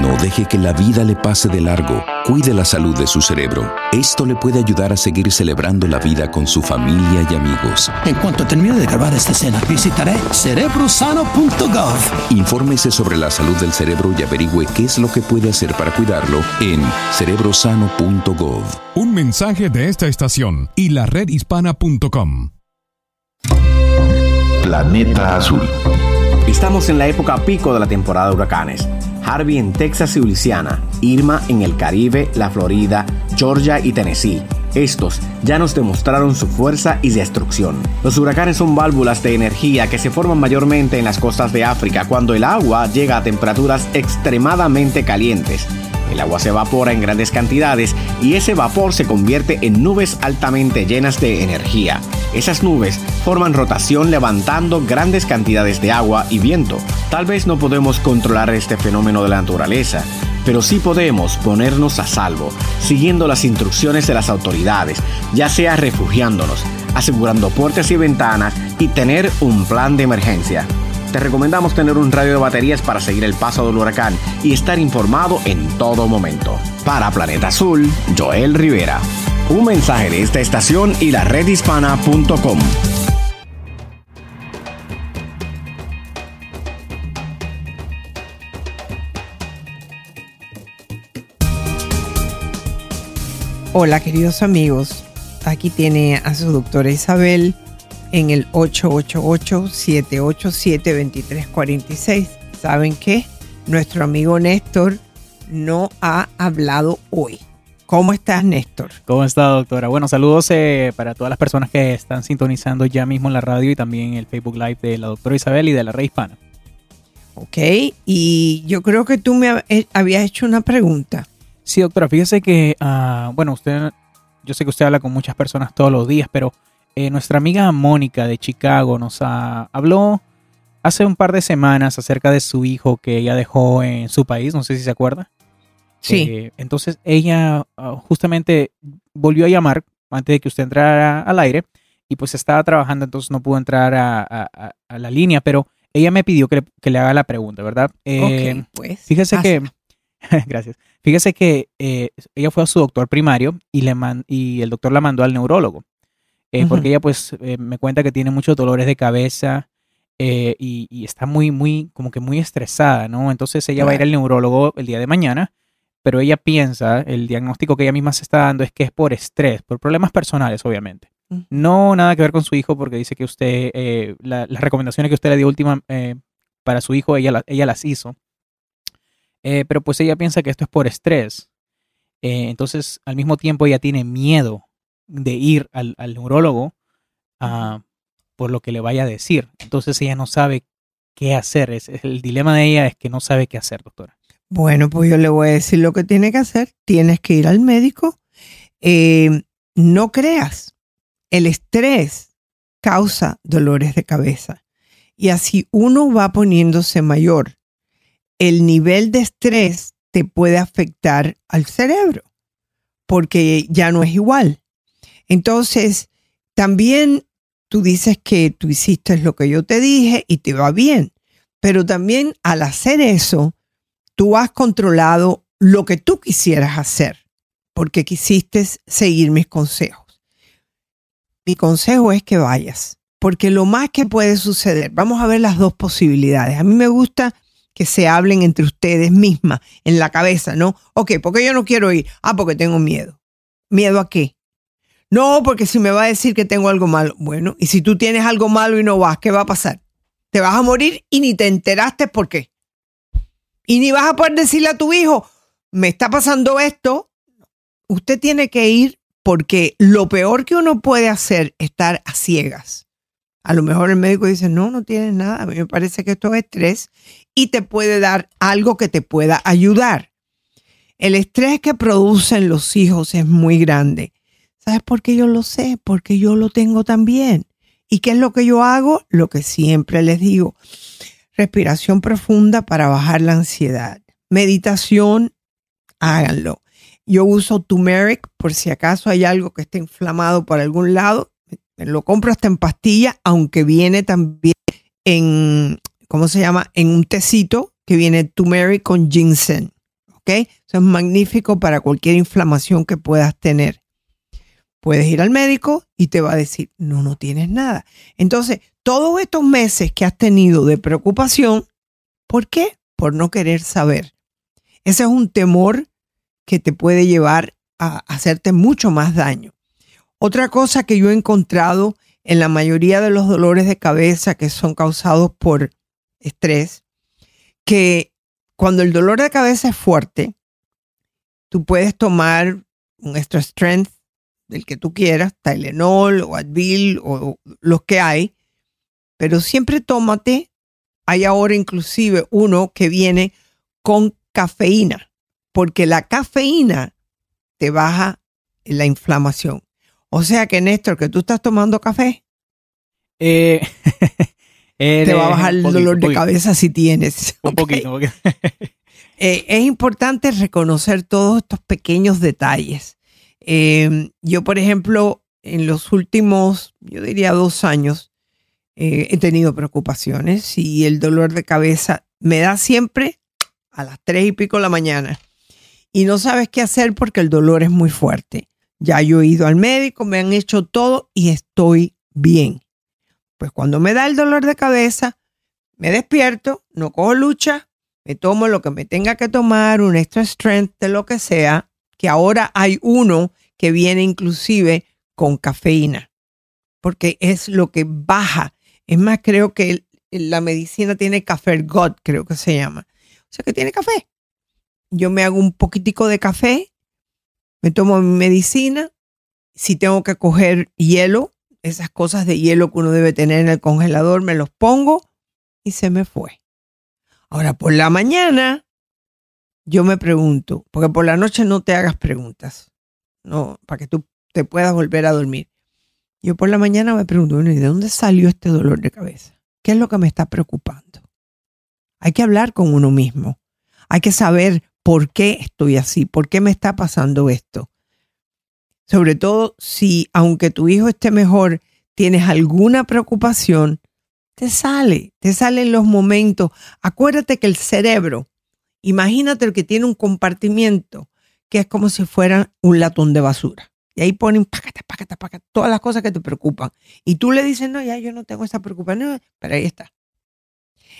No deje que la vida le pase de largo. Cuide la salud de su cerebro. Esto le puede ayudar a seguir celebrando la vida con su familia y amigos. En cuanto termine de grabar esta escena, visitaré cerebrosano.gov. Infórmese sobre la salud del cerebro y averigüe qué es lo que puede hacer para cuidarlo en cerebrosano.gov. Un mensaje de esta estación y la redhispana.com. Planeta Azul. Estamos en la época pico de la temporada de huracanes. Harvey en Texas y Luisiana, Irma en el Caribe, la Florida, Georgia y Tennessee. Estos ya nos demostraron su fuerza y destrucción. Los huracanes son válvulas de energía que se forman mayormente en las costas de África cuando el agua llega a temperaturas extremadamente calientes. El agua se evapora en grandes cantidades y ese vapor se convierte en nubes altamente llenas de energía. Esas nubes forman rotación levantando grandes cantidades de agua y viento. Tal vez no podemos controlar este fenómeno de la naturaleza, pero sí podemos ponernos a salvo, siguiendo las instrucciones de las autoridades, ya sea refugiándonos, asegurando puertas y ventanas y tener un plan de emergencia. Te recomendamos tener un radio de baterías para seguir el paso del huracán y estar informado en todo momento. Para Planeta Azul, Joel Rivera. Un mensaje de esta estación y la redhispana.com. Hola queridos amigos, aquí tiene a su doctora Isabel en el 888-787-2346. ¿Saben qué? Nuestro amigo Néstor no ha hablado hoy. ¿Cómo estás, Néstor? ¿Cómo está, doctora? Bueno, saludos eh, para todas las personas que están sintonizando ya mismo en la radio y también en el Facebook Live de la doctora Isabel y de la Red Hispana. Ok, y yo creo que tú me eh, habías hecho una pregunta. Sí, doctora, fíjese que, ah, bueno, usted, yo sé que usted habla con muchas personas todos los días, pero eh, nuestra amiga Mónica de Chicago nos ha- habló hace un par de semanas acerca de su hijo que ella dejó en su país, no sé si se acuerda. Sí. Eh, entonces ella ah, justamente volvió a llamar antes de que usted entrara al aire y pues estaba trabajando, entonces no pudo entrar a, a- a- a la línea, pero ella me pidió que le, que le haga la pregunta, ¿verdad? Eh, ok, pues. Fíjese que, gracias, fíjese que eh, ella fue a su doctor primario y, le man- y el doctor la mandó al neurólogo, eh, porque ella pues eh, me cuenta que tiene muchos dolores de cabeza y, y está muy, muy, como que muy estresada, ¿no? Entonces ella va a ir al neurólogo el día de mañana, pero ella piensa, el diagnóstico que ella misma se está dando es que es por estrés, por problemas personales, obviamente. No nada que ver con su hijo, porque dice que usted, eh, la- las recomendaciones que usted le dio última para su hijo, ella, la- ella las hizo. Eh, pero pues ella piensa que esto es por estrés. Eh, entonces, al mismo tiempo, ella tiene miedo de ir al, neurólogo ah, por lo que le vaya a decir. Entonces, ella no sabe qué hacer. Es, es- el dilema de ella es que no sabe qué hacer, doctora. Bueno, pues yo le voy a decir lo que tiene que hacer. Tienes que ir al médico. Eh, no creas, el estrés causa dolores de cabeza. Y así uno va poniéndose mayor. El nivel de estrés te puede afectar al cerebro porque ya no es igual. Entonces, también tú dices que tú hiciste lo que yo te dije y te va bien, pero también al hacer eso, tú has controlado lo que tú quisieras hacer, porque quisiste seguir mis consejos. Mi consejo es que vayas, porque lo más que puede suceder, vamos a ver las dos posibilidades. A mí me gusta que se hablen entre ustedes mismas en la cabeza, ¿no? Ok, porque yo no quiero ir? Ah, porque tengo miedo. ¿Miedo a qué? No, porque si me va a decir que tengo algo malo. Bueno, y si tú tienes algo malo y no vas, ¿qué va a pasar? Te vas a morir y ni te enteraste por qué. Y ni vas a poder decirle a tu hijo, me está pasando esto. Usted tiene que ir porque lo peor que uno puede hacer es estar a ciegas. A lo mejor el médico dice, no, no tienes nada, a mí me parece que esto es estrés y te puede dar algo que te pueda ayudar. El estrés que producen los hijos es muy grande. ¿Sabes por qué yo lo sé? Porque yo lo tengo también. ¿Y qué es lo que yo hago? Lo que siempre les digo. Respiración profunda para bajar la ansiedad. Meditación, háganlo. Yo uso turmeric por si acaso hay algo que esté inflamado por algún lado. Lo compro hasta en pastilla, aunque viene también en, ¿cómo se llama? En un tecito que viene turmeric con ginseng. ¿Ok? Eso es magnífico para cualquier inflamación que puedas tener. Puedes ir al médico y te va a decir, no, no tienes nada. Entonces, todos estos meses que has tenido de preocupación, ¿por qué? Por no querer saber. Ese es un temor que te puede llevar a hacerte mucho más daño. Otra cosa que yo he encontrado en la mayoría de los dolores de cabeza que son causados por estrés, que cuando el dolor de cabeza es fuerte, tú puedes tomar un extra strength del que tú quieras, Tylenol o Advil o los que hay, pero siempre tómate, hay ahora inclusive uno que viene con cafeína, porque la cafeína te baja la inflamación. O sea que, Néstor, que tú estás tomando café, Eh, te va a bajar el poquito, dolor de poquito. cabeza si tienes. Un poquito. Eh, es importante reconocer todos estos pequeños detalles. Eh, yo, por ejemplo, en los últimos, yo diría dos años, eh, he tenido preocupaciones y el dolor de cabeza me da siempre a las tres y pico de la mañana. Y no sabes qué hacer porque el dolor es muy fuerte. Ya yo he ido al médico, me han hecho todo y estoy bien. Pues cuando me da el dolor de cabeza, me despierto, no cojo lucha, me tomo lo que me tenga que tomar, un extra strength de lo que sea, que ahora hay uno que viene inclusive con cafeína, porque es lo que baja. Es más, creo que la medicina tiene café God, creo que se llama. O sea que tiene café. Yo me hago un poquitico de café, me tomo mi medicina. Si tengo que coger hielo, esas cosas de hielo que uno debe tener en el congelador, me los pongo y se me fue. Ahora, por la mañana, yo me pregunto, porque por la noche no te hagas preguntas, no, para que tú te puedas volver a dormir. Yo por la mañana me pregunto, bueno, ¿y de dónde salió este dolor de cabeza? ¿Qué es lo que me está preocupando? Hay que hablar con uno mismo. Hay que saber por qué estoy así, por qué me está pasando esto. Sobre todo si, aunque tu hijo esté mejor, tienes alguna preocupación, te sale, te sale en los momentos. Acuérdate que el cerebro, imagínate el que tiene un compartimiento que es como si fuera un latón de basura. Y ahí ponen pácata, pácata, pácata, todas las cosas que te preocupan. Y tú le dices, no, ya yo no tengo esa preocupación, pero ahí está.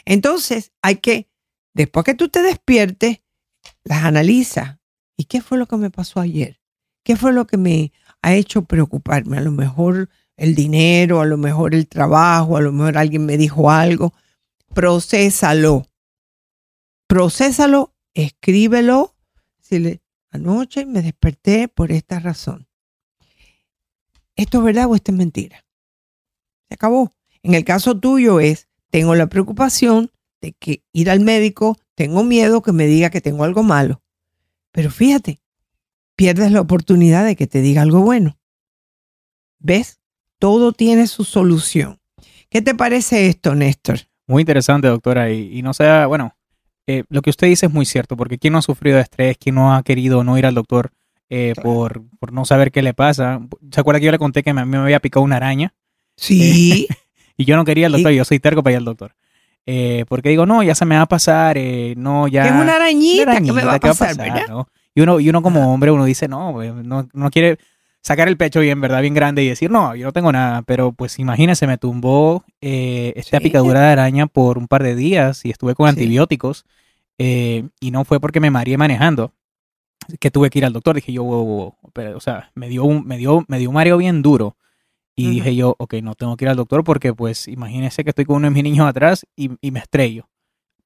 Entonces hay que, después que tú te despiertes, las analiza. ¿Y qué fue lo que me pasó ayer? ¿Qué fue lo que me ha hecho preocuparme? A lo mejor el dinero, a lo mejor el trabajo, a lo mejor alguien me dijo algo. Procésalo. Procésalo, escríbelo. Decirle, anoche me desperté por esta razón. ¿Esto es verdad o esto es mentira? Se acabó. En el caso tuyo es, tengo la preocupación de que ir al médico, tengo miedo que me diga que tengo algo malo. Pero fíjate, pierdes la oportunidad de que te diga algo bueno. ¿Ves? Todo tiene su solución. ¿Qué te parece esto, Néstor? Muy interesante, doctora. Y, y no sea, bueno, eh, lo que usted dice es muy cierto, porque ¿quién no ha sufrido de estrés? ¿Quién no ha querido no ir al doctor eh, por, por no saber qué le pasa? ¿Se acuerda que yo le conté que me- a mí me había picado una araña? Sí. y yo no quería al doctor, yo soy terco para ir al doctor. Eh, porque digo, no, ya se me va a pasar, no, ya... Que es una arañita, ¿qué me va a ¿qué pasar, verdad? no? Y uno, y uno como hombre, uno dice, no, no, no quiere sacar el pecho bien, ¿verdad? Bien grande y decir, no, yo no tengo nada. Pero pues imagínese, me tumbó eh, esta picadura de araña por un par de días y estuve con antibióticos. eh, y no fue porque me mareé manejando que tuve que ir al doctor. Dije yo, wow, wow, wow, pero, o sea, me dio, un, me, dio, me dio un mareo bien duro. Y dije yo, ok, no tengo que ir al doctor porque pues imagínese que estoy con uno de mis niños atrás y, y me estrello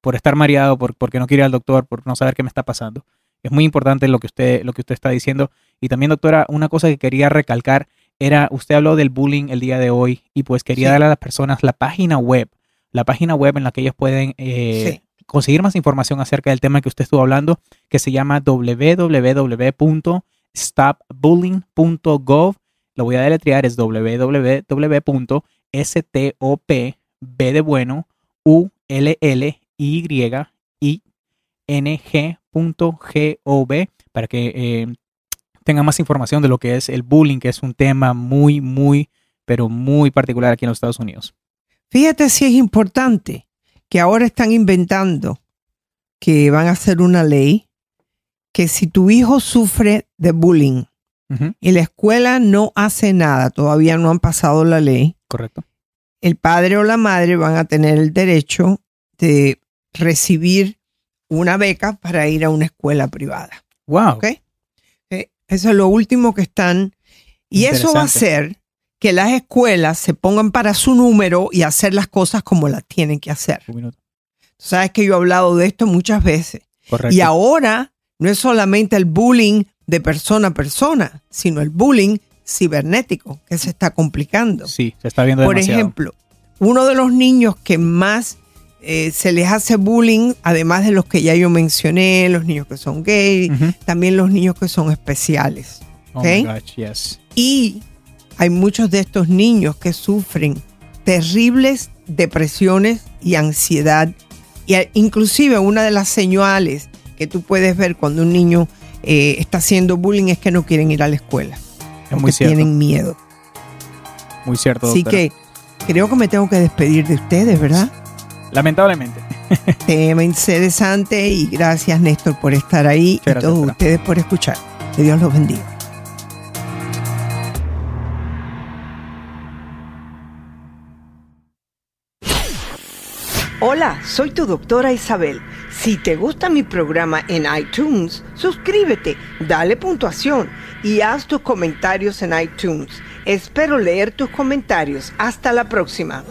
por estar mareado, por, porque no quiero ir al doctor, por no saber qué me está pasando. Es muy importante lo que usted, lo que usted está diciendo. Y también, doctora, una cosa que quería recalcar era, usted habló del bullying el día de hoy y pues quería Sí. darle a las personas la página web, la página web en la que ellos pueden eh, conseguir más información acerca del tema que usted estuvo hablando, que se llama www.stopbullying.gov. Lo voy a deletrear, es www.stop, B de bueno, U, L, L, Y, ng.gov para que eh, tengan más información de lo que es el bullying, que es un tema muy, muy, pero muy particular aquí en los Estados Unidos. Fíjate si es importante que ahora están inventando que van a hacer una ley que si tu hijo sufre de bullying y la escuela no hace nada, todavía no han pasado la ley, Correcto. el padre o la madre van a tener el derecho de recibir una beca para ir a una escuela privada. Wow. Eso es lo último que están. Y eso va a hacer que las escuelas se pongan para su número y hacer las cosas como las tienen que hacer. Sabes que yo he hablado de esto muchas veces. Correcto. Y ahora no es solamente el bullying de persona a persona, sino el bullying cibernético que se está complicando. Sí, se está viendo Por demasiado. ejemplo, uno de los niños que más eh, se les hace bullying, además de los que ya yo mencioné, los niños que son gay, también los niños que son especiales. Oh ¿ok? my gosh, yes. Y hay muchos de estos niños que sufren terribles depresiones y ansiedad. Y inclusive una de las señales que tú puedes ver cuando un niño eh, está haciendo bullying es que no quieren ir a la escuela. Es muy cierto. tienen miedo. Muy cierto, Así que creo que me tengo que despedir de ustedes, ¿verdad? Lamentablemente. Tema interesante y gracias Néstor por estar ahí y gracias, todos ustedes por escuchar. Que Dios los bendiga. Hola, soy tu doctora Isabel. Si te gusta mi programa en iTunes, suscríbete, dale puntuación y haz tus comentarios en iTunes. Espero leer tus comentarios. Hasta la próxima.